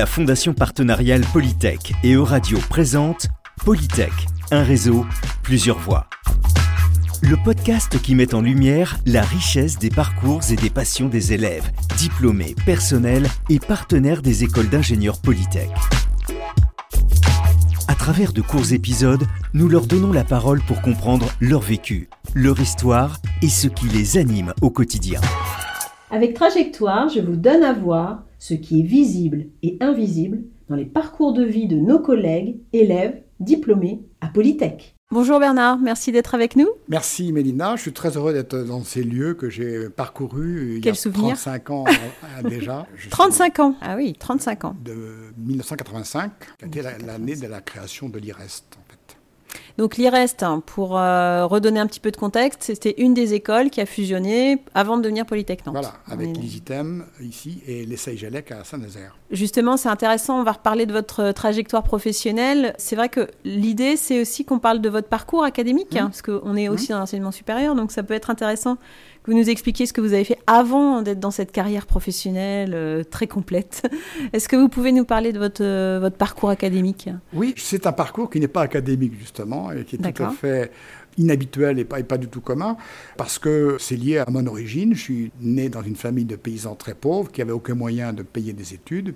La Fondation partenariale Polytech et Euradio présente Polytech, un réseau, plusieurs voix. Le podcast qui met en lumière la richesse des parcours et des passions des élèves, diplômés, personnels et partenaires des écoles d'ingénieurs Polytech. À travers de courts épisodes, nous leur donnons la parole pour comprendre leur vécu, leur histoire et ce qui les anime au quotidien. Avec Trajectoire, je vous donne à voir ce qui est visible et invisible dans les parcours de vie de nos collègues, élèves, diplômés à Polytech. Bonjour Bernard, merci d'être avec nous. Merci Mélina, je suis très heureux d'être dans ces lieux que j'ai parcourus il Quel y a souvenir 35 ans euh, déjà. Je suis 35 ans Ah oui, 35 ans. De 1985, qui a été la- l'année de la création de l'IREST. Donc l'IREST, hein, pour euh, redonner un petit peu de contexte, c'était une des écoles qui a fusionné avant de devenir Polytech Nantes. Voilà, avec l'ISITEM ici et l'essai Gelec à Saint-Nazaire. Justement, c'est intéressant, on va reparler de votre trajectoire professionnelle. C'est vrai que l'idée, c'est aussi qu'on parle de votre parcours académique, hein, parce qu'on est aussi dans l'enseignement supérieur, donc ça peut être intéressant que vous nous expliquiez ce que vous avez fait avant d'être dans cette carrière professionnelle euh, très complète. Est-ce que vous pouvez nous parler de votre, euh, votre parcours académique? Oui, c'est un parcours qui n'est pas académique justement et qui est tout à fait inhabituel et pas, et pas du tout commun parce que c'est lié à mon origine. Je suis né dans une famille de paysans très pauvres qui n'avaient aucun moyen de payer des études.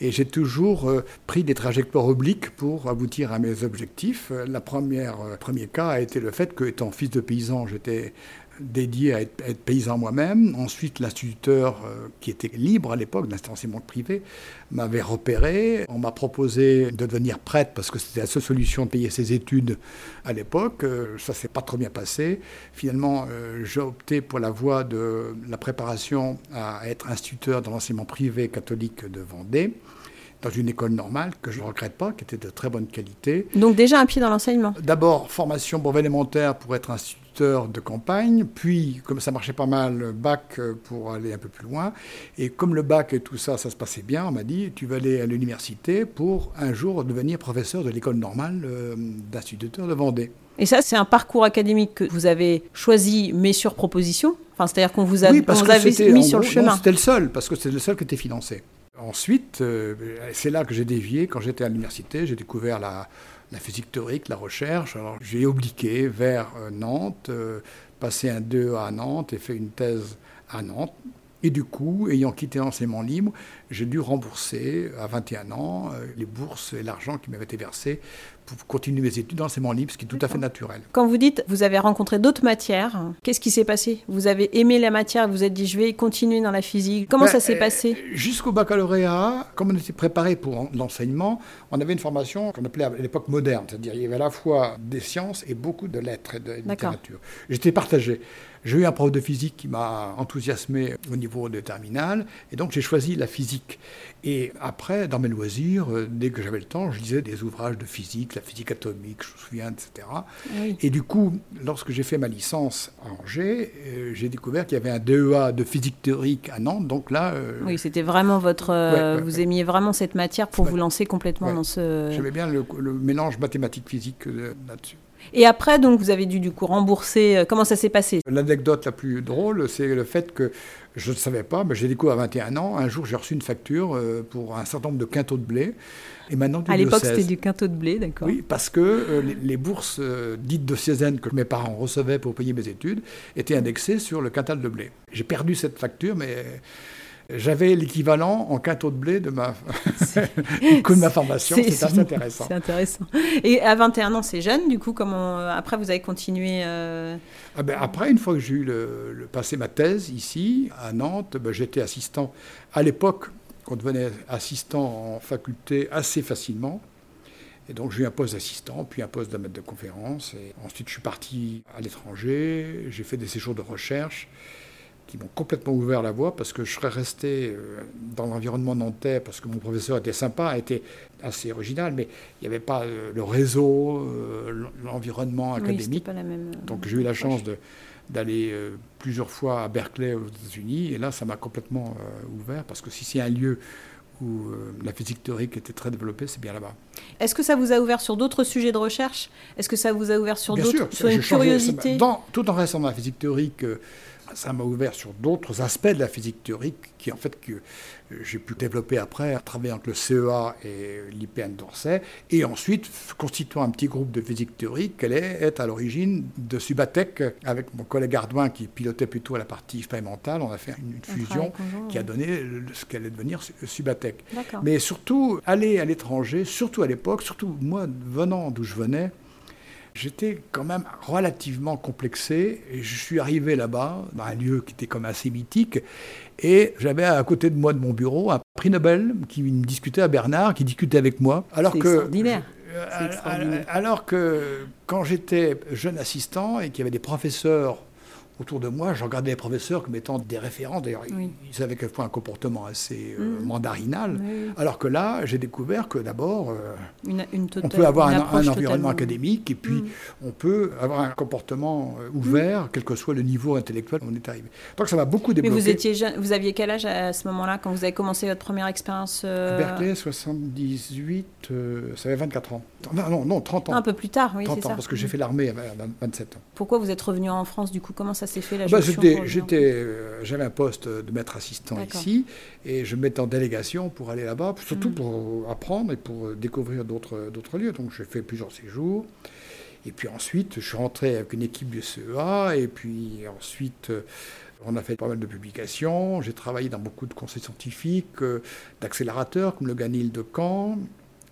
Et j'ai toujours euh, pris des trajectoires obliques pour aboutir à mes objectifs. La première, euh, premier cas a été le fait que, étant fils de paysan, j'étais dédié à être, à être paysan moi-même. Ensuite, l'instituteur, euh, qui était libre à l'époque, d'enseignement privé, m'avait repéré. On m'a proposé de devenir prêtre parce que c'était la seule solution de payer ses études à l'époque. Euh, Ça s'est pas trop bien passé. Finalement, euh, j'ai opté pour la voie de la préparation à être instituteur dans l'enseignement privé catholique de Vendée dans une école normale que je ne regrette pas, qui était de très bonne qualité. Donc déjà un pied dans l'enseignement? D'abord, formation brevet élémentaire pour être instituteur de campagne, puis, comme ça marchait pas mal, bac euh, pour aller un peu plus loin. Et comme le bac et tout ça, ça se passait bien, on m'a dit, tu vas aller à l'université pour un jour devenir professeur de l'école normale euh, d'instituteur de Vendée. Et ça, c'est un parcours académique que vous avez choisi, mais sur proposition? Enfin, c'est-à-dire qu'on vous a, oui, parce on que avait mis sur le gros, chemin. non, C'était le seul, parce que c'était le seul qui était financé. Ensuite, euh, c'est là que j'ai dévié. Quand j'étais à l'université, j'ai découvert la, la physique théorique, la recherche. Alors, j'ai obliqué vers euh, Nantes, euh, passé un 2 à Nantes et fait une thèse à Nantes. Et du coup, ayant quitté l'enseignement libre, j'ai dû rembourser à 21 ans euh, les bourses et l'argent qui m'avaient été versés pour continuer mes études d'enseignement libre, ce qui est tout à fait naturel. Quand vous dites vous avez rencontré d'autres matières, qu'est-ce qui s'est passé? Vous avez aimé la matière, vous vous êtes dit je vais continuer dans la physique. Comment Ben, ça s'est euh, passé? Jusqu'au baccalauréat, comme on était préparé pour en- l'enseignement, on avait une formation qu'on appelait à l'époque moderne, c'est-à-dire il y avait à la fois des sciences et beaucoup de lettres et de littérature. J'étais partagé. J'ai eu un prof de physique qui m'a enthousiasmé au niveau de terminale, et donc j'ai choisi la physique. Et après, dans mes loisirs, euh, dès que j'avais le temps, je lisais des ouvrages de physique, la physique atomique, je me souviens, etc. Oui. Et du coup, lorsque j'ai fait ma licence à Angers, euh, j'ai découvert qu'il y avait un DEA de physique théorique à Nantes. Donc là, euh, Oui, c'était vraiment votre. euh, Ouais, ouais, vous ouais. aimiez vraiment cette matière pour vous lancer complètement dans ce. j'aimais bien le, le mélange mathématique-physique là-dessus. Et après, donc, vous avez dû du coup rembourser. euh, Comment ça s'est passé? L'anecdote la plus drôle, c'est le fait que je ne savais pas, mais j'ai découvert à 21 ans, un jour j'ai reçu une facture euh, pour un certain nombre de quintaux de blé, et maintenant À l'époque, c'était du quintot de blé, d'accord. Oui, parce que euh, les, les bourses euh, dites de diocésaines que mes parents recevaient pour payer mes études étaient indexées sur le quintal de blé. J'ai perdu cette facture, mais j'avais l'équivalent en quintaux de blé de ma, du coût de ma formation. C'est- assez intéressant. C'est intéressant. Et à 21 ans, c'est jeune, du coup, comment. euh, Après, vous avez continué. euh, Ah ben, après, une fois que j'ai eu le, le- passé ma thèse ici, à Nantes, ben, j'étais assistant. À l'époque, on devenait assistant en faculté assez facilement. Et donc j'ai eu un poste d'assistant, puis un poste de maître de conférence. Et ensuite, je suis parti à l'étranger. J'ai fait des séjours de recherche qui m'ont complètement ouvert la voie parce que je serais resté euh, dans l'environnement nantais parce que mon professeur était sympa, était assez original, mais il n'y avait pas euh, le réseau, euh, l'environnement Oui, académique. pas la même. Donc j'ai eu la chance de- d'aller plusieurs fois à Berkeley aux États-Unis et là ça m'a complètement ouvert parce que si c'est un lieu où la physique théorique était très développée, c'est bien là-bas. Est-ce que ça vous a ouvert sur d'autres sujets de recherche? Est-ce que ça vous a ouvert sur d'autres, sur une changé- curiosité? dans, tout en restant dans la physique théorique, ça m'a ouvert sur d'autres aspects de la physique théorique qui en fait que j'ai pu développer après à travailler entre le CEA et l'IPN d'Orsay. Et ensuite constituant un petit groupe de physique théorique qu'elle est à l'origine de Subatec avec mon collègue Ardouin qui pilotait plutôt la partie expérimentale. On a fait une, fusion qui a donné ce qu'elle allait devenir Subatec. Mais surtout aller à l'étranger surtout à l'époque surtout moi venant d'où je venais j'étais quand même relativement complexé. Et je suis arrivé là-bas, dans un lieu qui était comme assez mythique, et j'avais à côté de moi de mon bureau un prix Nobel qui me discutait à Bernard, qui discutait avec moi. Alors que, extraordinaire. Euh, alors que quand j'étais jeune assistant et qu'il y avait des professeurs autour de moi, je regardais les professeurs comme étant des référents. D'ailleurs, ils, avaient quelquefois un comportement assez euh, mm. mandarinal. Alors que là, j'ai découvert que d'abord, euh, on peut avoir un, environnement académique et puis mm. on peut avoir un comportement euh, ouvert, mm. quel que soit le niveau intellectuel où on est arrivé. Donc ça m'a beaucoup débloqué. Mais vous, étiez jeune, vous aviez quel âge à ce moment-là, quand vous avez commencé votre première expérience Berkeley, 78, ça avait 24 ans. Non, non, 30 ans. Un peu plus tard, oui, c'est ça. parce que j'ai fait l'armée à 27 ans. Pourquoi vous êtes revenu en France, du coup Comment ça s'est fait, la bah, j'étais, euh, J'avais un poste de maître assistant ici, et je me mettais en délégation pour aller là-bas, surtout mm. pour apprendre et pour découvrir d'autres, d'autres lieux. Donc j'ai fait plusieurs séjours. Et puis ensuite, je suis rentré avec une équipe du CEA, et puis ensuite... On a fait pas mal de publications. J'ai travaillé dans beaucoup de conseils scientifiques, euh, d'accélérateurs comme le Ganil de Caen,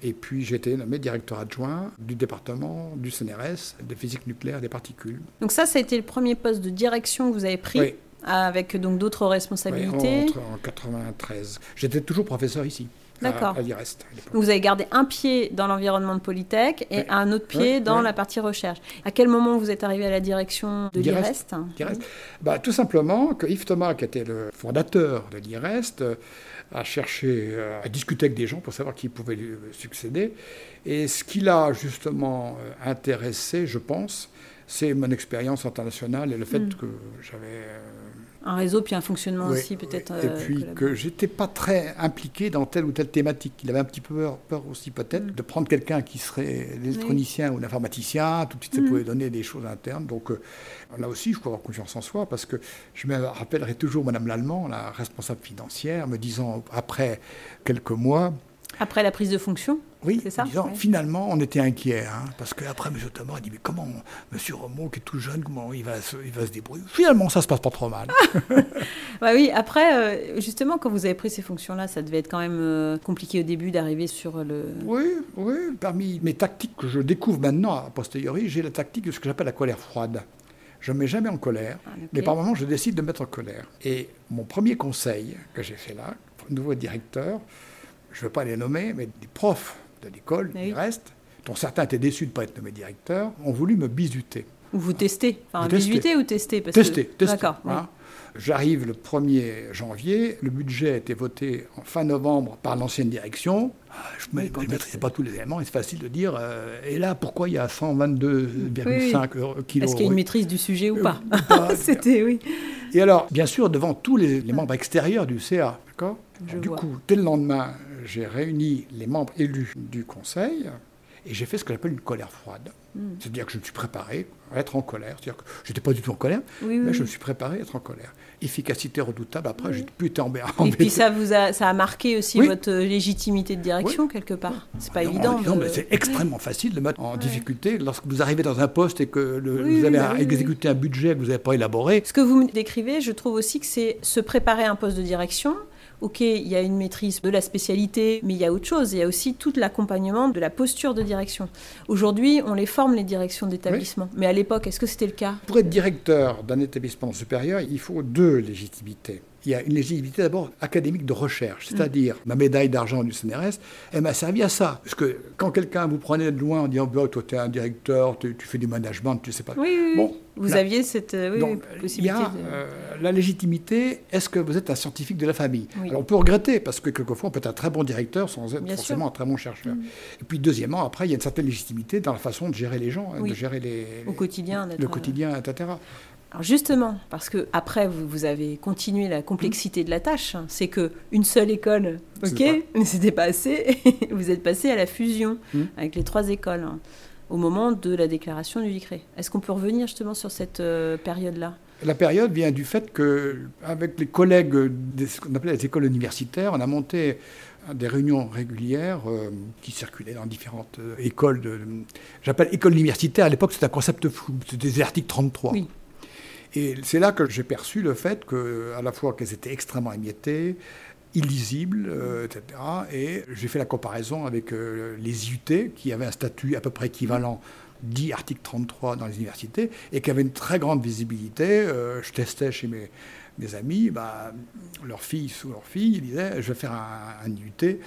et puis j'ai été nommé directeur adjoint du département du CNRS de physique nucléaire des particules. Donc ça, ça a été le premier poste de direction que vous avez pris avec donc d'autres responsabilités. Oui, en 93. J'étais toujours professeur ici. D'accord. À, l'IREST. Vous avez gardé un pied dans l'environnement de Polytech et un autre pied dans la partie recherche. À quel moment vous êtes arrivé à la direction de l'IREST bah, Tout simplement que Yves Thomas, qui était le fondateur de l'IREST, à chercher, euh, à discuter avec des gens pour savoir qui pouvait lui succéder. Et ce qui l'a justement euh, intéressé, je pense, c'est mon expérience internationale et le fait mm. que j'avais euh, un réseau puis un fonctionnement aussi peut-être. Et puis que j'étais pas très impliqué dans telle ou telle thématique. Il avait un petit peu peur, peur aussi peut-être mm. de prendre quelqu'un qui serait l'électronicien ou l'informaticien. Tout de suite, ça mm. pouvait donner des choses internes. Donc là aussi, je faut avoir confiance en soi parce que je me rappellerai toujours Madame Lallemand, la responsable financière, me disant après quelques mois. Après la prise de fonction oui, c'est ça finalement, on était inquiets, hein, parce qu'après, M. Thomas a dit, mais comment, M. Romo, qui est tout jeune, comment il va, se, il va se débrouiller? Finalement, ça se passe pas trop mal. bah oui, après, euh, justement, quand vous avez pris ces fonctions-là, ça devait être quand même euh, compliqué au début d'arriver sur le... Oui, oui, parmi mes tactiques que je découvre maintenant, a posteriori, j'ai la tactique de ce que j'appelle la colère froide. Je ne me mets jamais en colère, ah, mais par moments, je décide de me mettre en colère. Et mon premier conseil que j'ai fait là, nouveau directeur, je ne veux pas les nommer, mais des profs de l'école, il reste, dont certains étaient déçus de ne pas être nommé directeur, ont voulu me bisuter. Ou vous tester Enfin, bisuter ou tester parce Tester, que... tester. D'accord. J'arrive le 1er janvier, le budget a été voté en fin novembre par l'ancienne direction. Ah, je ne maîtrisais pas tous les éléments, c'est facile de dire, euh, et là, pourquoi il y a 122,5 kilos Est-ce qu'il y a une maîtrise du sujet ou pas, C'était, oui. Et alors, bien sûr, devant tous les, membres extérieurs du CA, d'accord? Du coup, dès le lendemain, j'ai réuni les membres élus du conseil et j'ai fait ce que j'appelle une colère froide. Hmm. C'est-à-dire que je me suis préparé à être en colère. C'est-à-dire que je n'étais pas du tout en colère, mais je me suis préparé à être en colère. Efficacité redoutable, après, j'ai pu être embêté. Et puis ça, vous a, ça a marqué aussi votre légitimité de direction, quelque part. C'est pas évident. Non, mais c'est extrêmement facile de mettre en difficulté lorsque vous arrivez dans un poste et que vous avez à exécuter un budget que vous n'avez pas élaboré. Ce que vous me décrivez, je trouve aussi que c'est se préparer à un poste de direction ok, il y a une maîtrise de la spécialité, mais il y a autre chose. Il y a aussi tout l'accompagnement de la posture de direction. Aujourd'hui, on les forme, les directions d'établissement. Mais à l'époque, est-ce que c'était le cas? Pour être directeur d'un établissement supérieur, il faut deux légitimités il y a une légitimité d'abord académique de recherche, mm. c'est-à-dire ma médaille d'argent du CNRS, elle m'a servi à ça. Parce que quand quelqu'un vous prenait de loin en disant bah, Toi, tu es un directeur, tu, fais du management, tu ne sais pas. Oui, bon, vous aviez cette euh, possibilité. Il y a euh, la légitimité est-ce que vous êtes un scientifique de la famille? Alors on peut regretter, parce que quelquefois on peut être un très bon directeur sans être forcément un très bon chercheur. Mm. Et puis deuxièmement, après, il y a une certaine légitimité dans la façon de gérer les gens, hein, de gérer les, Au quotidien, le quotidien, etc. Alors justement, parce que après vous, avez continué la complexité de la tâche, hein, c'est que une seule école, ok, mais c'était pas assez. vous êtes passé à la fusion mmh. avec les trois écoles. Hein. au moment de la déclaration du décret. Est-ce qu'on peut revenir justement sur cette euh, période-là? La période vient du fait que, avec les collègues de ce qu'on appelait les écoles universitaires, on a monté des réunions régulières euh, qui circulaient dans différentes euh, écoles. De, j'appelle école universitaire, à l'époque c'était un concept flou, c'était des articles 33. Oui. Et c'est là que j'ai perçu le fait que, à la fois qu'elles étaient extrêmement émiettées, illisibles, etc. Et j'ai fait la comparaison avec les IUT, qui avaient un statut à peu près équivalent dit article 33 dans les universités et qui avait une très grande visibilité. Euh, je testais chez mes, mes amis, bah, leur fille sous leur fille, ils disaient je vais faire un, IUT.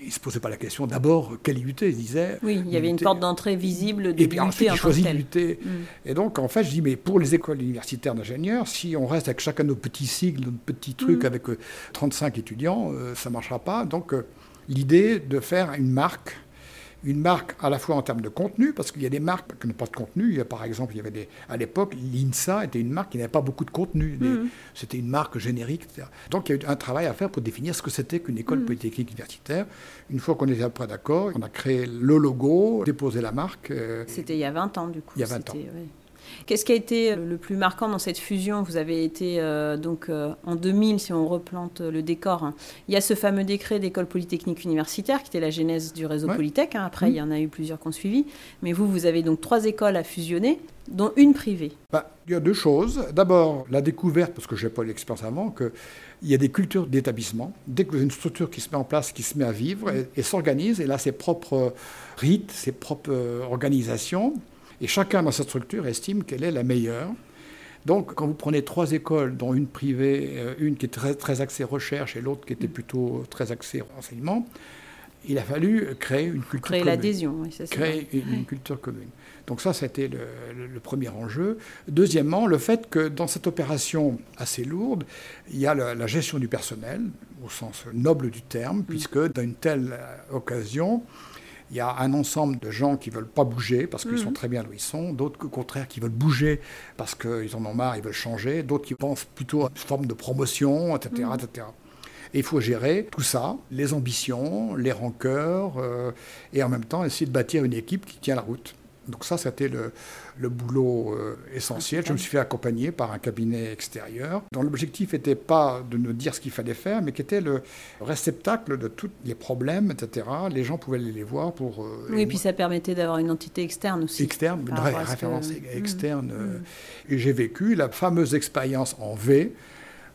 Ils ne se posaient pas la question d'abord quel IUT Ils disaient. Oui, il y avait une porte d'entrée visible de Et puis ensuite, ils choisissent l'IUT. Mm. Et donc, en fait, je dis mais pour les écoles universitaires d'ingénieurs, si on reste avec chacun de nos petits sigles, nos petits trucs mm. avec 35 euh, étudiants, euh, ça ne marchera pas. Donc, l'idée de faire une marque une marque à la fois en termes de contenu, parce qu'il y a des marques qui n'ont pas de contenu. Il y a, par exemple, il y avait des, à l'époque, l'INSA était une marque qui n'avait pas beaucoup de contenu. Mhm. C'était une marque générique, etc. Donc il y a eu un travail à faire pour définir ce que c'était qu'une école mhm. polytechnique universitaire. Une fois qu'on était après d'accord, on a créé le logo, déposé la marque. Euh, c'était il y a 20 ans, du coup. Il y a 20 ans. Qu'est-ce qui a été le plus marquant dans cette fusion Vous avez été euh, donc euh, en 2000, si on replante le décor, hein. il y a ce fameux décret d'école polytechnique universitaire qui était la genèse du réseau Polytech. Hein. Après, mmh. il y en a eu plusieurs qui ont suivi. Mais vous, vous avez donc trois écoles à fusionner, dont une privée. Bah, il y a deux choses. D'abord, la découverte, parce que je n'ai pas l'expérience avant, qu'il y a des cultures d'établissement. Dès que vous avez une structure qui se met en place, qui se met à vivre et, et s'organise, et là, ses propres rites, ses propres euh, organisations, et chacun dans sa structure estime qu'elle est la meilleure. Donc, quand vous prenez trois écoles, dont une privée, euh, une qui est très, très axée recherche et l'autre qui était plutôt très axée renseignement, il a fallu créer une culture créer commune. l'adhésion, oui, c'est Créer une, culture commune. Donc ça, c'était le, le, premier enjeu. Deuxièmement, le fait que dans cette opération assez lourde, il y a la, gestion du personnel, au sens noble du terme, mm. puisque dans une telle occasion, il y a un ensemble de gens qui ne veulent pas bouger parce qu'ils sont mhm. très bien où ils sont, d'autres au contraire qui veulent bouger parce qu'ils en ont marre, ils veulent changer, d'autres qui pensent plutôt à une forme de promotion, etc. Mhm. etc. Et il faut gérer tout ça, les ambitions, les rancœurs, euh, et en même temps essayer de bâtir une équipe qui tient la route. Donc ça, c'était le, le boulot euh, essentiel. Je me suis fait accompagner par un cabinet extérieur dont l'objectif n'était pas de nous dire ce qu'il fallait faire, mais qui était le réceptacle de tous les problèmes, etc. Les gens pouvaient les voir pour... Euh, oui, et puis ça permettait d'avoir une entité externe aussi. Externe, une référence mmh. externe. Euh, mmh. Et j'ai vécu la fameuse expérience en V,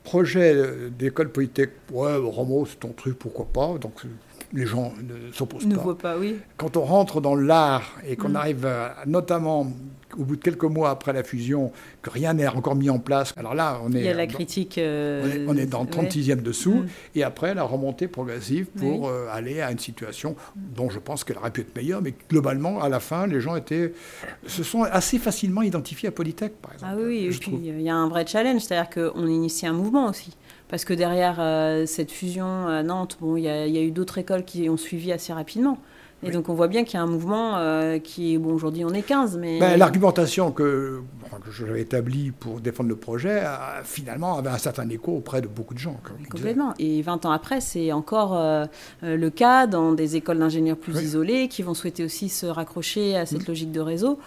projet d'école politique, ouais, Romo, c'est ton truc, pourquoi pas. Donc les gens ne s'opposent pas. Ne voient pas, oui. Quand on rentre dans l'art et qu'on mm. arrive notamment au bout de quelques mois après la fusion, que rien n'est encore mis en place, alors là, on est... Il y a la critique... Euh, on, est, dans le 36e dessous, mm. et après la remontée progressive pour euh, aller à une situation dont je pense qu'elle aurait pu être meilleure, mais globalement, à la fin, les gens étaient, se sont assez facilement identifiés à Polytech, par exemple. Ah oui, et puis il y a un vrai challenge, c'est-à-dire qu'on initie un mouvement aussi parce que derrière euh, cette fusion à Nantes, bon, il y, a eu d'autres écoles qui ont suivi assez rapidement. Et donc on voit bien qu'il y a un mouvement euh, qui, bon, aujourd'hui on est 15, mais... Ben, l'argumentation que, que j'avais établie pour défendre le projet, finalement, avait un certain écho auprès de beaucoup de gens. Complètement. Et 20 ans après, c'est encore euh, le cas dans des écoles d'ingénieurs plus isolées qui vont souhaiter aussi se raccrocher à cette mmh. logique de réseau.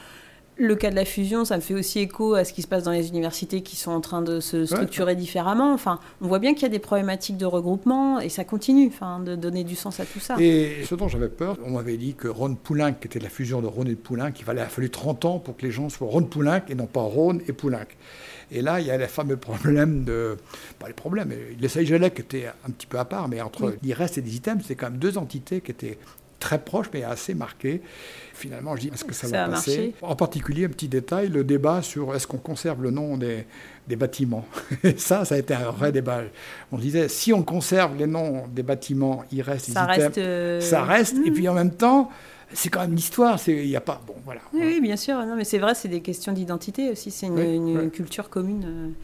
Le cas de la fusion, ça me fait aussi écho à ce qui se passe dans les universités qui sont en train de se structurer différemment. Enfin, on voit bien qu'il y a des problématiques de regroupement et ça continue enfin, de donner du sens à tout ça. Et ce dont j'avais peur, on m'avait dit que Rhône Poulenc, qui était la fusion de Rhône et de Poulenc, il fallait, a fallu 30 ans pour que les gens soient Rhône Poulenc et non pas Rhône et Poulenc. Et là, il y a les fameux problèmes de. Pas les problèmes, les Saïgelec étaient un petit peu à part, mais entre l'IRES et les items, c'est quand même deux entités qui étaient très proches, mais assez marquées finalement, je dis, est-ce que ça, va passer En particulier, un petit détail, le débat sur est-ce qu'on conserve le nom des, des bâtiments. Et ça, ça a été un vrai débat. On disait, si on conserve les noms des bâtiments, il reste ça reste, euh, ça reste. Et puis en même temps, c'est quand même l'histoire. Il n'y a pas. Bon, voilà. Oui, bien sûr. Non, mais c'est vrai, c'est des questions d'identité aussi. C'est une, culture commune.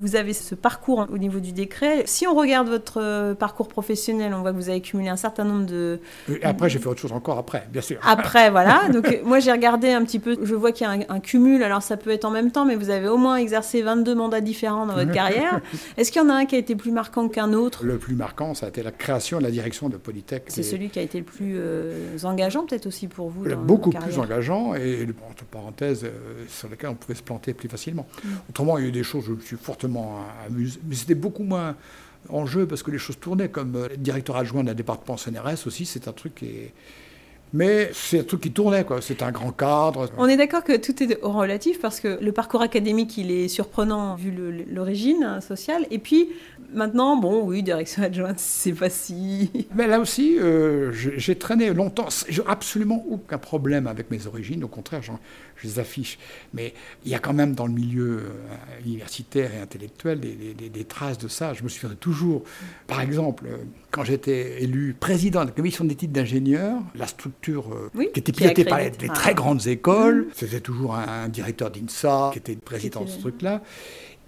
Euh. Vous avez ce parcours au niveau du décret. Si on regarde votre euh, parcours professionnel, on voit que vous avez cumulé un certain nombre de... Et après, j'ai fait autre chose encore après, bien sûr. Après, voilà. Donc moi, j'ai regardé un petit peu, je vois qu'il y a un, un, cumul, alors ça peut être en même temps, mais vous avez au moins exercé 22 mandats différents dans votre carrière. Est-ce qu'il y en a un qui a été plus marquant qu'un autre? Le plus marquant, ça a été la création et la direction de Polytech. C'est celui qui a été le plus euh, engageant peut-être aussi pour vous dans Beaucoup plus engageant et, entre parenthèses, euh, sur lesquels on pouvait se planter plus facilement. Mm. Autrement, il y a eu des choses, je suis fortement mais c'était beaucoup moins en jeu parce que les choses tournaient, comme euh, directeur adjoint d'un département CNRS aussi, c'est un truc qui est mais c'est un truc qui tournait, quoi. C'est un grand cadre. On est d'accord que tout est relatif parce que le parcours académique, il est surprenant vu l'origine sociale. Et puis, maintenant, bon, oui, direction adjointe, c'est pas si. Mais là aussi, euh, j'ai traîné longtemps. J'ai absolument aucun problème avec mes origines. Au contraire, je les affiche. Mais il y a quand même dans le milieu euh, universitaire et intellectuel des, traces de ça. Je me souviens toujours, par exemple, euh, quand j'étais élu président de la commission d'études d'ingénieurs, la structure euh, qui était pilotée par les, très grandes écoles, mmh. c'était toujours un, directeur d'INSA qui était président de ce truc-là.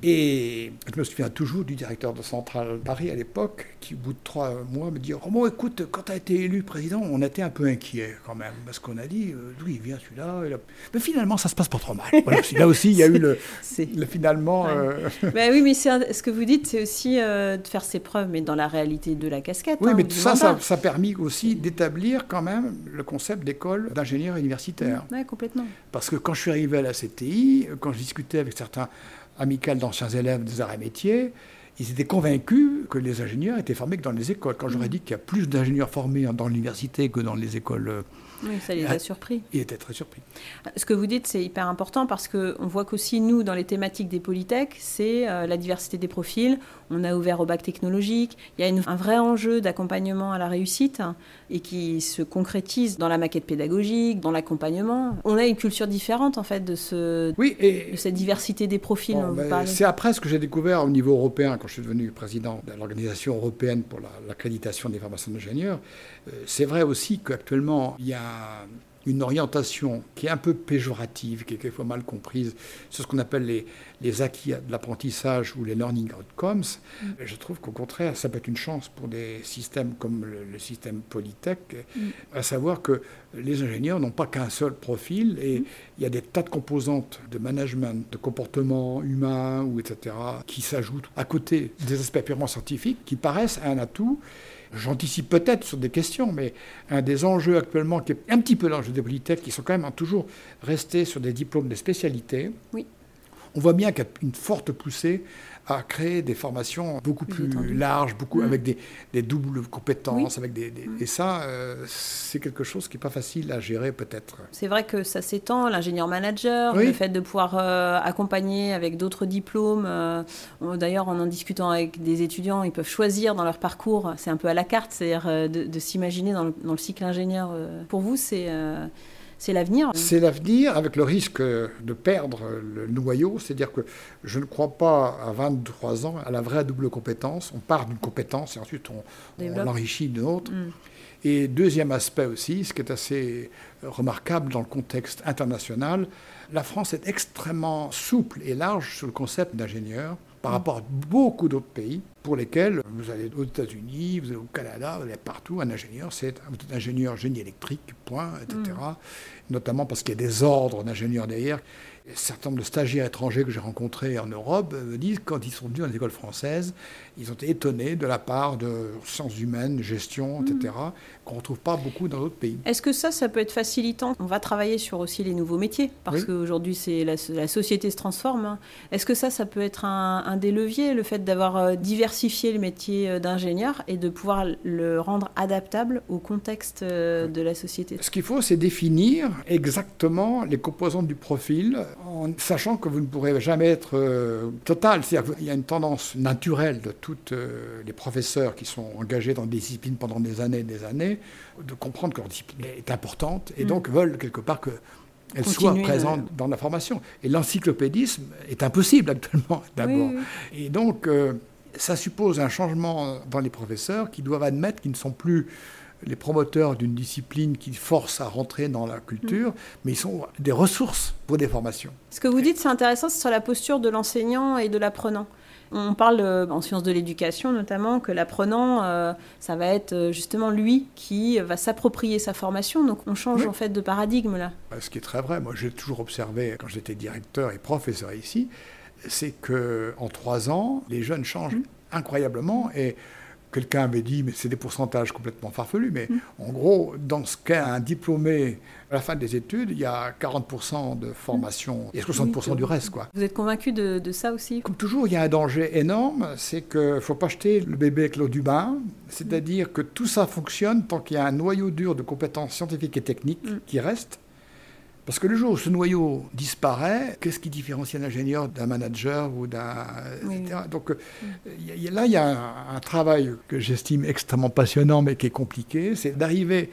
Et je me souviens toujours du directeur de Centrale Paris à l'époque, qui au bout de trois mois me dit Oh, écoute, quand tu as été élu président, on était un peu inquiet quand même, parce qu'on a dit euh, D'où il vient celui-là Mais finalement, ça se passe pas trop mal. là aussi, il y a eu le, finalement. Euh, ben oui, mais ce que vous dites, c'est aussi euh, de faire ses preuves, mais dans la réalité de la casquette. Oui, hein, mais ça, ça, ça, a permis aussi d'établir quand même le concept d'école d'ingénieur universitaire. Oui, complètement. Parce que quand je suis arrivé à la CTI, quand je discutais avec certains amicale d'anciens élèves des arts et métiers, ils étaient convaincus que les ingénieurs étaient formés que dans les écoles. Quand j'aurais mm. dit qu'il y a plus d'ingénieurs formés dans l'université que dans les écoles euh, oui, ça les a surpris. Il était très surpris. Ce que vous dites, c'est hyper important parce qu'on voit qu'aussi, nous, dans les thématiques des polytech, c'est euh, la diversité des profils. On a ouvert au bac technologique. Il y a un vrai enjeu d'accompagnement à la réussite et qui se concrétise dans la maquette pédagogique, dans l'accompagnement. On a une culture différente, en fait, de, ce, oui, et de cette diversité des profils. Ben, c'est après ce que j'ai découvert au niveau européen, quand je suis devenu président de l'Organisation européenne pour l'accréditation des formations d'ingénieurs. Euh, c'est vrai aussi qu'actuellement, il y a une orientation qui est un peu péjorative, qui est quelquefois mal comprise, sur ce qu'on appelle les, les acquis de l'apprentissage ou les learning outcomes. Mm. Je trouve qu'au contraire, ça peut être une chance pour des systèmes comme le, système Polytech, mm. à savoir que les ingénieurs n'ont pas qu'un seul profil et mm. il y a des tas de composantes de management, de comportement humain ou etc. qui s'ajoutent à côté des aspects purement scientifiques qui paraissent un atout J'anticipe peut-être sur des questions, mais un des enjeux actuellement, qui est un petit peu l'enjeu des Polytech, qui sont quand même toujours restés sur des diplômes de spécialité, oui. on voit bien qu'il y a une forte poussée à créer des formations beaucoup plus, larges, beaucoup mm. avec des, doubles compétences, avec des, mm. et ça, euh, c'est quelque chose qui n'est pas facile à gérer peut-être. C'est vrai que ça s'étend, l'ingénieur manager, le fait de pouvoir euh, accompagner avec d'autres diplômes. Euh, d'ailleurs, en en discutant avec des étudiants, ils peuvent choisir dans leur parcours. C'est un peu à la carte, c'est-à-dire de, s'imaginer dans, dans, le cycle ingénieur. Pour vous, c'est c'est l'avenir. C'est l'avenir avec le risque de perdre le noyau, c'est-à-dire que je ne crois pas à 23 ans à la vraie double compétence. On part d'une compétence et ensuite on, on l'enrichit d'une autre. Mm. Et deuxième aspect aussi, ce qui est assez remarquable dans le contexte international, la France est extrêmement souple et large sur le concept d'ingénieur par rapport à beaucoup d'autres pays pour lesquels vous allez aux États-Unis, vous allez au Canada, vous allez partout, un ingénieur, c'est un ingénieur génie électrique, point, etc. Mm. Notamment parce qu'il y a des ordres d'ingénieurs derrière. Un certain nombre de stagiaires étrangers que j'ai rencontrés en Europe me disent quand ils sont venus dans les écoles françaises, ils ont été étonnés de la part de sciences humaines, gestion, etc., mm. Qu'on ne retrouve pas beaucoup dans d'autres pays. Est-ce que ça, ça peut être facilitant? On va travailler sur aussi les nouveaux métiers, parce qu'aujourd'hui, c'est la, société se transforme. Est-ce que ça, ça peut être un, un des leviers, le fait d'avoir euh, diversifié le métier euh, d'ingénieur et de pouvoir le rendre adaptable au contexte euh, de la société? Ce qu'il faut, c'est définir exactement les composantes du profil en sachant que vous ne pourrez jamais être euh, total. C'est-à-dire qu'il y a une tendance naturelle de tous euh, les professeurs qui sont engagés dans des disciplines pendant des années et des années de comprendre que leur discipline est importante et mm. donc veulent quelque part qu'elle soit présente dans la formation. Et l'encyclopédisme est impossible actuellement, d'abord. Et donc, euh, ça suppose un changement dans les professeurs qui doivent admettre qu'ils ne sont plus les promoteurs d'une discipline qui force à rentrer dans la culture, mm. mais ils sont des ressources pour des formations. Ce que vous dites, c'est intéressant, c'est sur la posture de l'enseignant et de l'apprenant. On parle euh, en sciences de l'éducation notamment que l'apprenant, euh, ça va être euh, justement lui qui va s'approprier sa formation. Donc on change Oui. en fait de paradigme là. Euh, Ce qui est très vrai, moi j'ai toujours observé quand j'étais directeur et professeur ici, c'est que en trois ans, les jeunes changent incroyablement et quelqu'un avait dit, mais c'est des pourcentages complètement farfelus, mais en gros, dans ce qu'est un diplômé à la fin des études, il y a 40% de formation et 60% du reste, quoi. Vous êtes convaincu de, de ça aussi? Comme toujours, il y a un danger énorme, c'est qu'il ne faut pas jeter le bébé avec l'eau du bain, c'est-à-dire que tout ça fonctionne tant qu'il y a un noyau dur de compétences scientifiques et techniques Mm. qui reste. Parce que le jour où ce noyau disparaît, qu'est-ce qui différencie un ingénieur d'un manager ou d'un... Oui. Donc euh, a- là, il y a un, un travail que j'estime extrêmement passionnant mais qui est compliqué, c'est d'arriver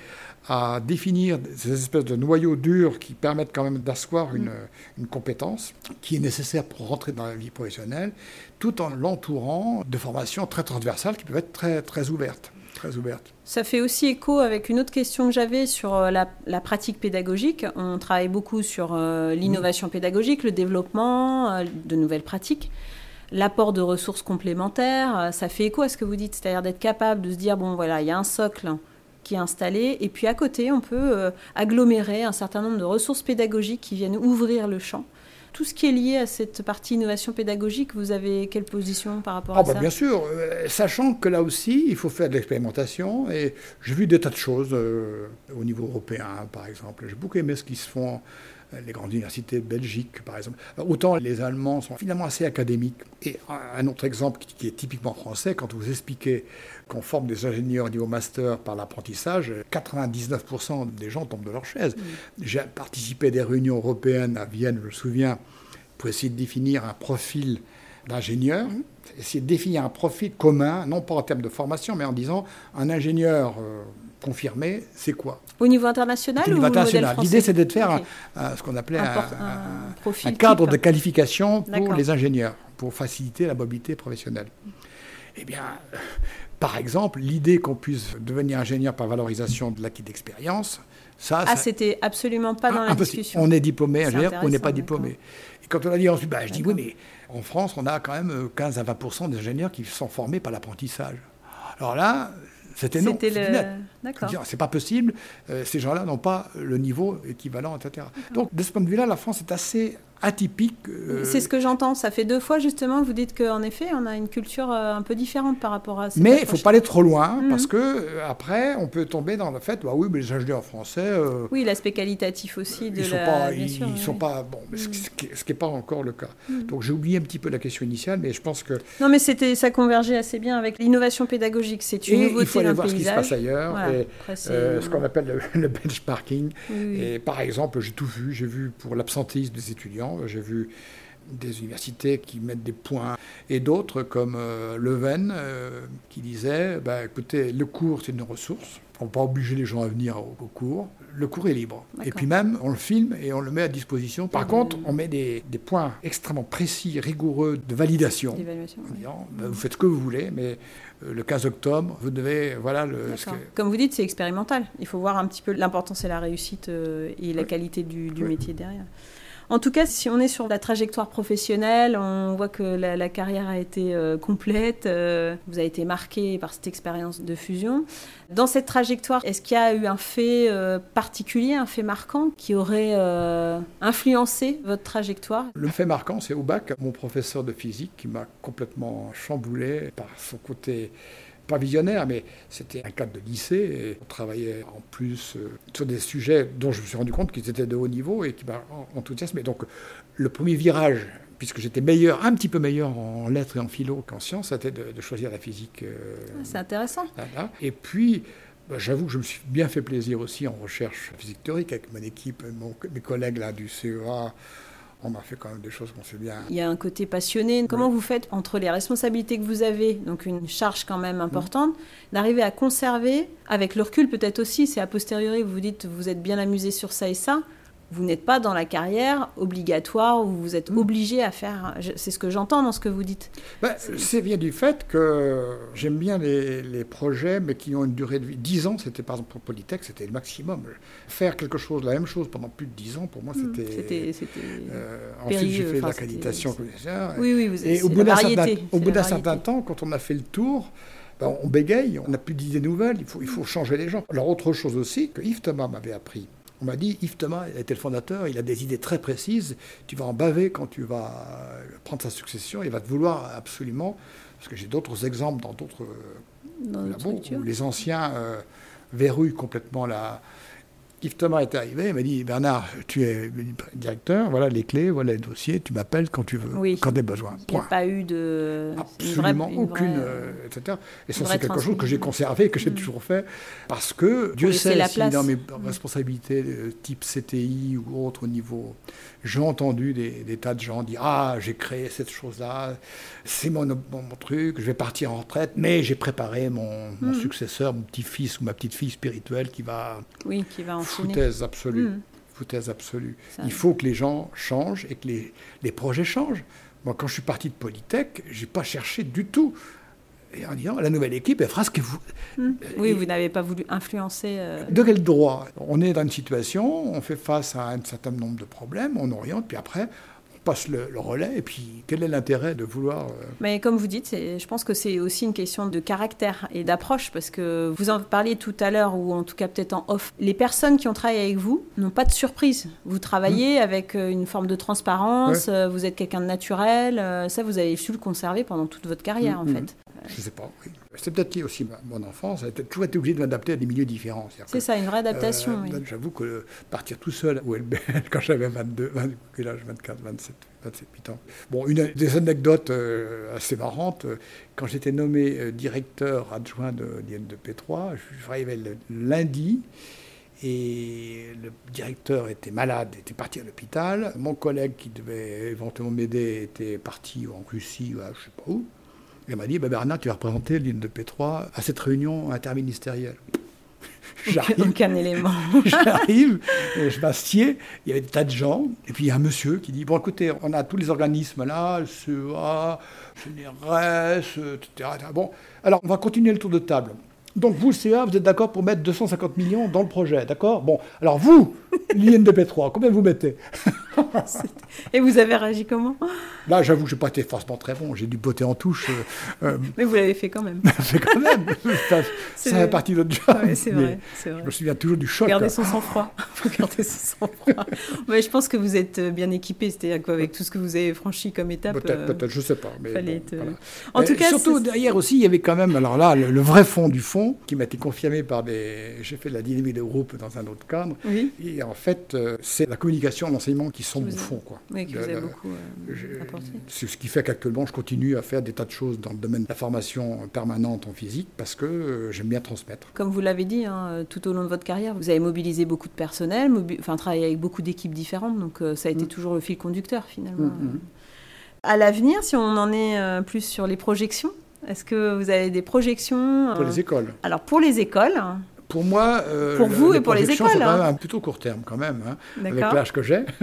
à définir ces espèces de noyaux durs qui permettent quand même d'asseoir une, une compétence qui est nécessaire pour rentrer dans la vie professionnelle, tout en l'entourant de formations très transversales qui peuvent être très, très ouvertes. Ça fait aussi écho avec une autre question que j'avais sur euh, la, pratique pédagogique. On travaille beaucoup sur euh, l'innovation pédagogique, le développement euh, de nouvelles pratiques, l'apport de ressources complémentaires. Ça fait écho à ce que vous dites, c'est-à-dire d'être capable de se dire, bon voilà, il y a un socle qui est installé, et puis à côté, on peut agglomérer un certain nombre de ressources pédagogiques qui viennent ouvrir le champ. Tout ce qui est lié à cette partie innovation pédagogique, vous avez quelle position par rapport Ah à bah, ça bien sûr, euh, sachant que là aussi, il faut faire de l'expérimentation. Et j'ai vu des tas de choses euh, au niveau européen, par exemple. J'ai beaucoup aimé ce qui se font les grandes universités de Belgique, par exemple. Autant les Allemands sont finalement assez académiques. Et un- autre exemple qui, qui est typiquement français, quand vous expliquez qu'on forme des ingénieurs au niveau master par l'apprentissage, 99% des gens tombent de leur chaise. J'ai participé à des réunions européennes à Vienne, je me souviens, pour essayer de définir un profil d'ingénieur, essayer de définir un profil commun, non pas en termes de formation, mais en disant un ingénieur euh, confirmé, c'est quoi Au niveau international Au niveau ou au modèle international. L'idée, c'était de faire Ok. un- un- ce qu'on appelait Un cadre type. de qualification pour les ingénieurs, pour faciliter la mobilité professionnelle. Eh bien, euh, par exemple, l'idée qu'on puisse devenir ingénieur par valorisation de l'acquis d'expérience, ça, Ah, ça- c'était absolument pas dans la Impossible. discussion. On est diplômé C'est ingénieur ou on n'est pas diplômé. Et quand on a dit ensuite, bah, je dis oui, mais en France, on a quand même euh, 15 à 20% d'ingénieurs qui sont formés par l'apprentissage. Alors là, c'était non. D'accord. C'est pas possible, euh, ces gens-là n'ont pas le niveau équivalent, etc. Donc, de ce point de vue-là, la France est assez atypique. euh, C'est ce que j'entends. Ça fait deux fois justement. Vous dites qu'en effet, on a une culture euh, un peu différente par rapport à. cette mais il ne faut pas aller trop loin, Mhm. parce que euh, après, on peut tomber dans le fait, bah oui, mais les ingénieurs français, euh, Oui, l'aspect qualitatif aussi de ils sont la. pas, bien ils, sûr, ils oui, sont pas bon, ce, qui n'est pas encore le cas. Donc j'ai oublié un petit peu la question initiale, mais je pense que Non, mais c'était ça convergeait assez bien avec l'innovation pédagogique. C'est une et nouveauté il faut aller voir ce qui se passe ailleurs, Voilà. et, euh, ce qu'on appelle le, le benchmarking. Oui, oui. Et par exemple, j'ai tout vu. J'ai vu pour l'absentéisme des étudiants, j'ai vu des universités qui mettent des points et d'autres comme euh, Leuven euh, qui disait bah, écoutez, le cours c'est une ressource. On ne peut pas obliger les gens à venir au, au cours. Le cours est libre. Et puis même, on le filme et on le met à disposition. Par de- contre, on met des, des points extrêmement précis, rigoureux de validation. Oui. bah, vous faites ce que vous voulez, mais euh, le 15 octobre, vous devez, voilà, le, ce D'accord. que- Comme vous dites, c'est expérimental. Il faut voir un petit peu l'importance et la réussite euh, et la Oui. qualité du, métier derrière. En tout cas, si on est sur la trajectoire professionnelle, on voit que la, carrière a été euh, complète, euh, vous avez été marqué par cette expérience de fusion. Dans cette trajectoire, est-ce qu'il y a eu un fait euh, particulier, un fait marquant qui aurait influencé votre trajectoire? Le fait marquant, c'est au bac, mon professeur de physique qui m'a complètement chamboulé par son côté pas visionnaire, mais c'était un cadre de lycée et on travaillait en plus euh, sur des sujets dont je me suis rendu compte qu'ils étaient de haut niveau et qui en- enthousiasmé. Donc le premier virage, puisque j'étais meilleur, un petit peu meilleur en lettres et en philo qu'en sciences, c'était de, de choisir la physique. euh, C'est intéressant. Là, là. Et puis, bah, j'avoue que je me suis bien fait plaisir aussi en recherche physique théorique avec mon équipe, mon- mes collègues là, du CEA. On a fait quand même des choses qu'on sait bien. Il y a un côté passionné. Comment vous faites entre les responsabilités que vous avez, donc une charge quand même importante, d'arriver à conserver, avec le recul peut-être aussi, c'est a posteriori, vous vous dites vous êtes bien amusé sur ça et ça, vous n'êtes pas dans la carrière obligatoire où vous êtes obligé à faire. C'est ce que j'entends dans ce que vous dites. Ben, c'est bien du fait que j'aime bien les, projets, mais qui ont une durée de vie. 10 ans, c'était par exemple pour Polytech, c'était le maximum. Faire quelque chose, la même chose pendant plus de 10 ans, pour moi, hmm, c'était. Euh, ensuite, j'ai fait l'accréditation. Oui, oui, vous Et au bout d'un certain, au bout d'un certain temps, quand on a fait le tour, ben, on bégaye, on n'a plus d'idées nouvelles, il faut, il faut changer les gens. Alors, autre chose aussi que Yves Thomas m'avait appris, on m'a dit, Yves Thomas était le fondateur, il a des idées très précises, tu vas en baver quand tu vas prendre sa succession, il va te vouloir absolument, parce que j'ai d'autres exemples dans d'autres labos, où les anciens euh, verrouillent complètement la, Yves Thomas est arrivé, il m'a dit Bernard, tu es directeur, voilà les clés, voilà les dossiers, tu m'appelles quand tu veux, quand tu as besoin. Il n'y a pas eu de. Absolument aucune, euh, etc. Et ça, c'est quelque chose que j'ai conservé, que j'ai mm. toujours fait, parce que Dieu sait si dans mes mm. responsabilités type CTI ou autre au niveau, j'ai entendu des, tas de gens dire Ah, j'ai créé cette chose-là, c'est mon, truc, je vais partir en retraite, mais j'ai préparé mon, mm. successeur, mon petit-fils ou ma petite-fille spirituelle qui va. Oui, qui va en foutaise absolue. Hmm. Foutaise absolue. Il faut que les gens changent et que les, les projets changent. Moi, quand je suis parti de Polytech, je n'ai pas cherché du tout. Et en disant, la nouvelle équipe, elle fera ce que vous... Hmm. Oui, vous n'avez pas voulu influencer... Euh, de quel droit? On est dans une situation, on fait face à un certain nombre de problèmes, on oriente, puis après, passe le, relais. Et puis, quel est l'intérêt de vouloir... Euh, Mais comme vous dites, je pense que c'est aussi une question de caractère et d'approche, parce que vous en parliez tout à l'heure, ou en tout cas peut-être en off, les personnes qui ont travaillé avec vous n'ont pas de surprise. Vous travaillez mmh. avec euh, une forme de transparence, euh, vous êtes quelqu'un de naturel, ça, vous avez su le conserver pendant toute votre carrière, en mmh, mmh. fait. Je ne sais pas, oui. C'est peut-être lié aussi à mon enfance. J'ai toujours été obligé de m'adapter à des milieux différents. C'est ça, une vraie adaptation. Euh, j'avoue que partir tout seul quand j'avais 22, 20, quel âge? 24, 27, 27, 8 ans. Bon, une des anecdotes euh, assez marrantes. Quand j'étais nommé euh, directeur adjoint de l'IN de P3, j'arrivais le lundi. Et le directeur était malade, était parti à l'hôpital. Mon collègue qui devait éventuellement m'aider était parti en Russie, ou je ne sais pas où. Elle m'a dit, bah, Bernard, tu vas représenter l'île de P3 à cette réunion interministérielle. J'arrive. Aucun élément. J'arrive, je m'assieds, il y avait des tas de gens, et puis il y a un monsieur qui dit, bon écoutez, on a tous les organismes là, CEA, CNRS, etc. Bon, alors on va continuer le tour de table. Donc vous, le CA, vous êtes d'accord pour mettre 250 millions dans le projet, d'accord? Bon, alors vous, l'INDP3, combien vous mettez? Et vous avez réagi comment? Là, j'avoue que je n'ai pas été forcément très bon, j'ai dû botter en touche. Euh, euh, Mais vous l'avez fait quand même. fait quand même Ça fait partie de notre job. c'est vrai, vrai, Je me souviens toujours du choc. Regardez son sang-froid. Regardez son sang-froid. Mais je pense que vous êtes bien équipé, c'est-à-dire qu'avec tout ce que vous avez franchi comme étape. Peut-être, euh, peut-être, je ne sais pas. Mais En tout cas, surtout derrière aussi, il y avait quand même, alors là, le vrai fond du fond, qui m'a été confirmé par des. J'ai fait de la dynamique de groupe dans un autre cadre. Et en fait, euh, c'est la communication, l'enseignement qui sont au fond. Quoi. Oui, qui vous a beaucoup euh, C'est ce qui fait qu'actuellement, je continue à faire des tas de choses dans le domaine de la formation permanente en physique parce que euh, j'aime bien transmettre. Comme vous l'avez dit, hein, tout au long de votre carrière, vous avez mobilisé beaucoup de personnel, enfin travaillé avec beaucoup d'équipes différentes, donc ça a été mm. toujours le fil conducteur finalement. Mm, mm. À l'avenir, si on en est plus sur les projections, est-ce que vous avez des projections Pour les euh, écoles. Alors pour les écoles, pour moi, euh, pour vous et pour les écoles, même un plutôt court terme quand même, hein, avec l'âge que j'ai.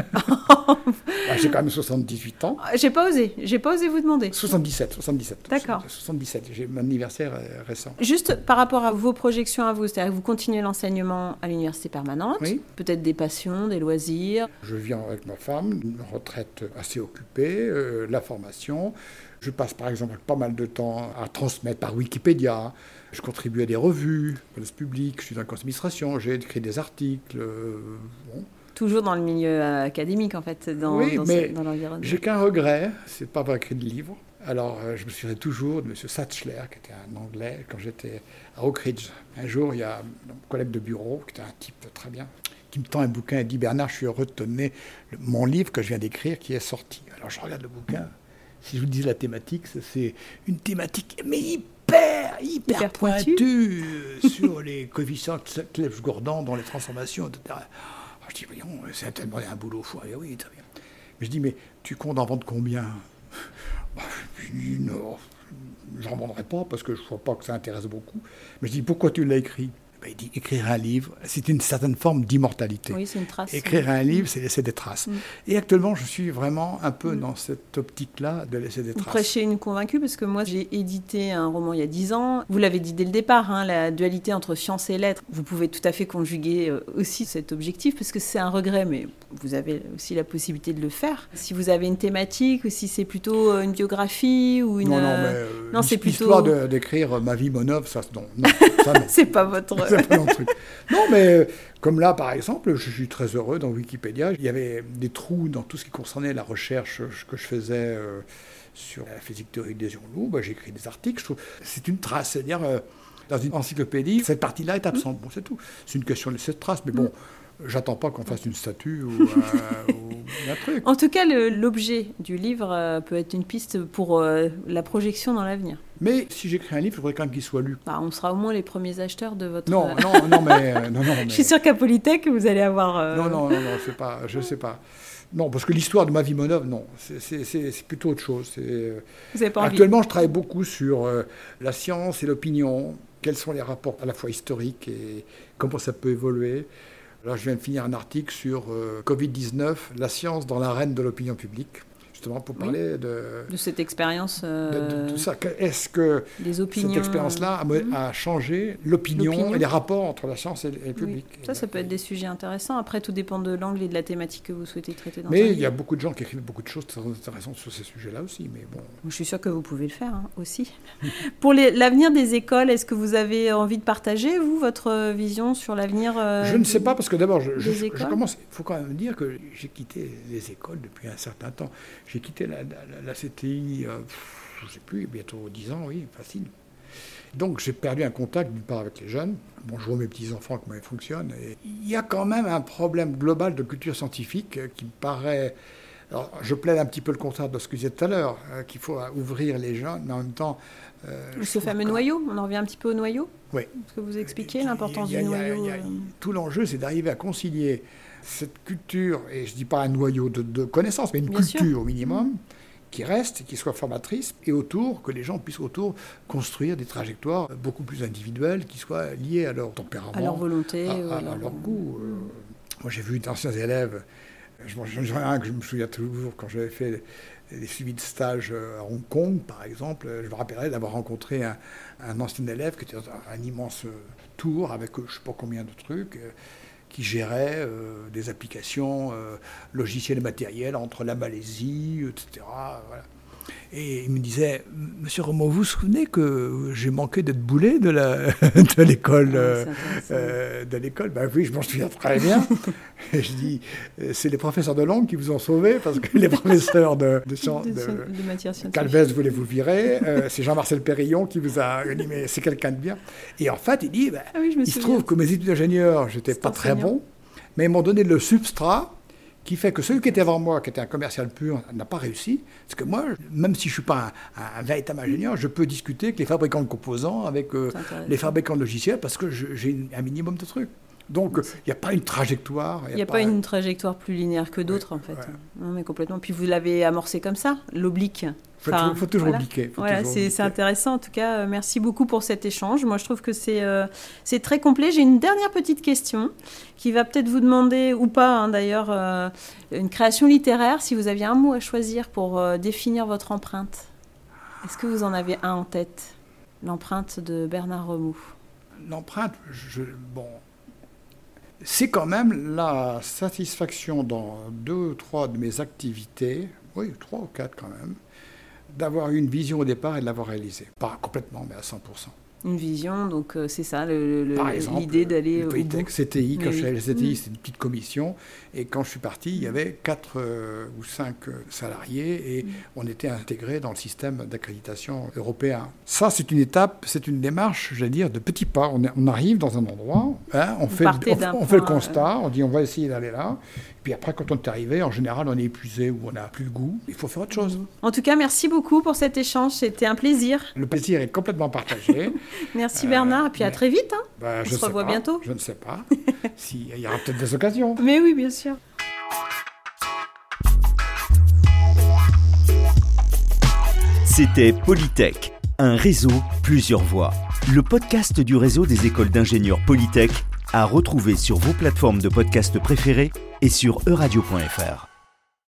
Ah, j'ai quand même 78 ans. Ah, j'ai pas osé, j'ai pas osé vous demander. 77, 77. D'accord. 77, j'ai mon anniversaire euh, récent. Juste par rapport à vos projections à vous, c'est-à-dire que vous continuez l'enseignement à l'université permanente, oui. peut-être des passions, des loisirs. Je viens avec ma femme, une retraite assez occupée, la formation. Je passe par exemple pas mal de temps à transmettre par Wikipédia. Je contribue à des revues, place publique, je suis dans la administration, j'ai écrit des articles. Euh, Toujours dans le milieu académique en fait, dans, oui, mais J'ai qu'un regret, c'est pas avoir écrit de livre. Alors, euh, je me souviens toujours de M. Satchler, qui était un Anglais, quand j'étais à Oak Ridge. Un jour, il y a un collègue de bureau, qui était un type très bien, qui me tend un bouquin et dit Bernard, je suis heureux de te donner mon livre que je viens d'écrire qui est sorti. Alors, je regarde le bouquin si je vous dis la thématique, c'est une thématique mais hyper, hyper, pointue sur les coefficients Clebsch-Gordon dans les transformations, etc. Alors, je dis, voyons, c'est tellement un boulot fou. Et oui, très bien. Mais je dis, mais tu comptes en vendre combien? Je dis, non, j'en vendrai pas parce que je ne vois pas que ça intéresse beaucoup. Mais je dis, pourquoi tu l'as écrit? Ben, il dit écrire un livre, c'est une certaine forme d'immortalité. Oui, c'est une trace. Écrire un livre, c'est laisser des traces. Mm. Et actuellement, je suis vraiment un peu Mm. dans cette optique-là de laisser des Vous traces. prêchez une convaincue parce que moi j'ai édité un roman il y a 10 ans. Vous l'avez dit dès le départ, hein, la dualité entre science et lettres. Vous pouvez tout à fait conjuguer euh, aussi cet objectif parce que c'est un regret, mais vous avez aussi la possibilité de le faire. Si vous avez une thématique ou si c'est plutôt euh, une biographie ou une. Non, non, mais euh, euh, non, c'est l'histoire plutôt- de- d'écrire ma vie, mon œuvre, ça, non, non, ça, non. C'est pas votre. Truc. Non, mais euh, comme là, par exemple, je suis très heureux dans Wikipédia. Il y avait des trous dans tout ce qui concernait la recherche que je faisais euh, sur la physique théorique des lourds. Bah, J'écris des articles. Trouve c'est une trace. C'est-à-dire, euh, dans une encyclopédie, cette partie-là est absente. Bon, c'est tout. C'est une question de cette trace. Mais bon, j'attends pas qu'on fasse une statue ou, euh, ou un truc. En tout cas, l'objet du livre euh, peut être une piste pour euh, la projection dans l'avenir. Mais si j'écris un livre, il faudrait quand même qu'il soit lu. Bah, on sera au moins les premiers acheteurs de votre. Non, euh, non, non, mais. euh, non, non, mais... Je suis sûre qu'à Polytech, vous allez avoir. euh, Non, non, non, non, pas, je sais pas. Non, parce que l'histoire de ma vie monove, non, c'est- plutôt autre chose. Vous n'avez pas envie. Actuellement, je travaille beaucoup sur la science et l'opinion, quels sont les rapports à la fois historiques et comment ça peut évoluer. Là, je viens de finir un article sur euh, Covid-19, la science dans l'arène de l'opinion publique, justement pour Oui. parler de, de cette expérience euh, de tout ça. Que- Est-ce que des opinions. cette expérience-là a, Mhm. a changé l'opinion et les rapports entre la science et le et le Oui. public? Ça, ça peut être des sujets intéressants. Après, tout dépend de l'angle et de la thématique que vous souhaitez traiter dans Mais il y a beaucoup de gens qui écrivent beaucoup de choses très intéressantes sur ces sujets-là aussi. Mais bon, Je suis sûre que vous pouvez le faire hein, aussi. Pour l'avenir des écoles, est-ce que vous avez envie de partager, vous, votre vision sur l'avenir euh, Je ne sais pas, parce que d'abord, je, commence. Il faut quand même dire que j'ai quitté les écoles depuis un certain temps. J'ai quitté la, la- la CTI, euh, je ne sais plus, bientôt 10 ans, oui, facile. Donc j'ai perdu un contact d'une part avec les jeunes. Bon, je vois mes petits-enfants comment ils fonctionnent. Et il y a quand même un problème global de culture scientifique euh, qui me paraît. Alors, je plaide un petit peu le contraire de ce que je disais tout à l'heure, euh, qu'il faut ouvrir les jeunes, mais en même temps. euh, Ce fameux que- noyau, on en revient un petit peu au noyau? Oui. Est-ce que vous expliquez l'importance du a- noyau a- Tout l'enjeu, c'est d'arriver à concilier cette culture, et je ne dis pas un noyau de, de connaissances, mais une Bien sûr. culture au minimum, qui reste, qui soit formatrice, et autour, que les gens puissent autour construire des trajectoires beaucoup plus individuelles, qui soient liées à leur tempérament, à leur volonté à, leur- leur goût. Euh, Moi, j'ai vu d'anciens élèves. J'en ai un que je me souviens toujours quand j'avais fait des suivis de stage euh, à Hong Kong, par exemple. Je me rappellerai d'avoir rencontré un, un ancien élève qui était dans un, un immense euh, tour avec je ne sais pas combien de trucs, qui gérait euh, des applications euh, logicielles et matérielles entre la Malaisie, etc. Et il me disait, Monsieur Romo, vous vous souvenez que j'ai manqué d'être boulé de la- de l'école Ah, euh, euh, de l'école, ben oui, je m'en souviens très bien. Et je dis, euh, c'est les professeurs de langue qui vous ont sauvé, parce que les professeurs de, de, de, de- de matière scientifique. Calvez voulait vous virer, c'est Jean-Marcel Périllon qui vous a dit, mais c'est quelqu'un de bien. Et en fait, il dit, ben, Ah il se trouve que mes études d'ingénieur, j'étais pas très bon, mais ils m'ont donné le substrat qui fait que celui qui était avant moi, qui était un commercial pur, n'a pas réussi. Parce que moi, même si je ne suis pas un, véritable ingénieur, je peux discuter avec les fabricants de composants, avec euh, les fabricants de logiciels, parce que j'ai un minimum de trucs. Donc, il n'y a pas une trajectoire. Il n'y a pas une trajectoire plus linéaire que d'autres, en fait. ouais. Non, mais complètement. Puis vous l'avez amorcé comme ça, l'oblique. faut, Enfin, faut toujours voilà. obliquer. Voilà, c'est intéressant. En tout cas, euh, merci beaucoup pour cet échange. Moi, je trouve que c'est euh, c'est très complet. J'ai une dernière petite question qui va peut-être vous demander, ou pas hein, d'ailleurs, euh, une création littéraire. Si vous aviez un mot à choisir pour euh, définir votre empreinte, est-ce que vous en avez un en tête? L'empreinte de Bernard Remoux. L'empreinte, je- bon, c'est quand même la satisfaction dans deux ou trois de mes activités, oui, trois ou quatre quand même, d'avoir une vision au départ et de l'avoir réalisée. Pas complètement, mais à 100%. Une vision, donc euh, c'est ça, l'idée d'aller le au Polytech. CTI, quand Oui, je suis oui. allé à la CTI, Mm. c'était une petite commission. Et quand je suis parti, il y avait quatre euh, ou cinq euh, salariés et Mm. on était intégrés dans le système d'accréditation européen. Ça, c'est une étape, c'est une démarche, j'allais dire, de petits pas. On, arrive dans un endroit, hein, on, fait, on, fait le constat, on dit on va essayer d'aller là. Puis après, quand on est arrivé, en général, on est épuisé ou on n'a plus le goût. Il faut faire autre chose. En tout cas, merci beaucoup pour cet échange. C'était un plaisir. Le plaisir est complètement partagé. Merci Euh, Bernard. Et puis à mais- très vite. hein. Ben, On je se revoit pas, bientôt. Je ne sais pas. Si, il y aura peut-être des occasions. Mais oui, bien sûr. C'était Polytech, un réseau, plusieurs voies. le podcast du réseau des écoles d'ingénieurs Polytech à retrouver sur vos plateformes de podcast préférées et sur euradio.fr.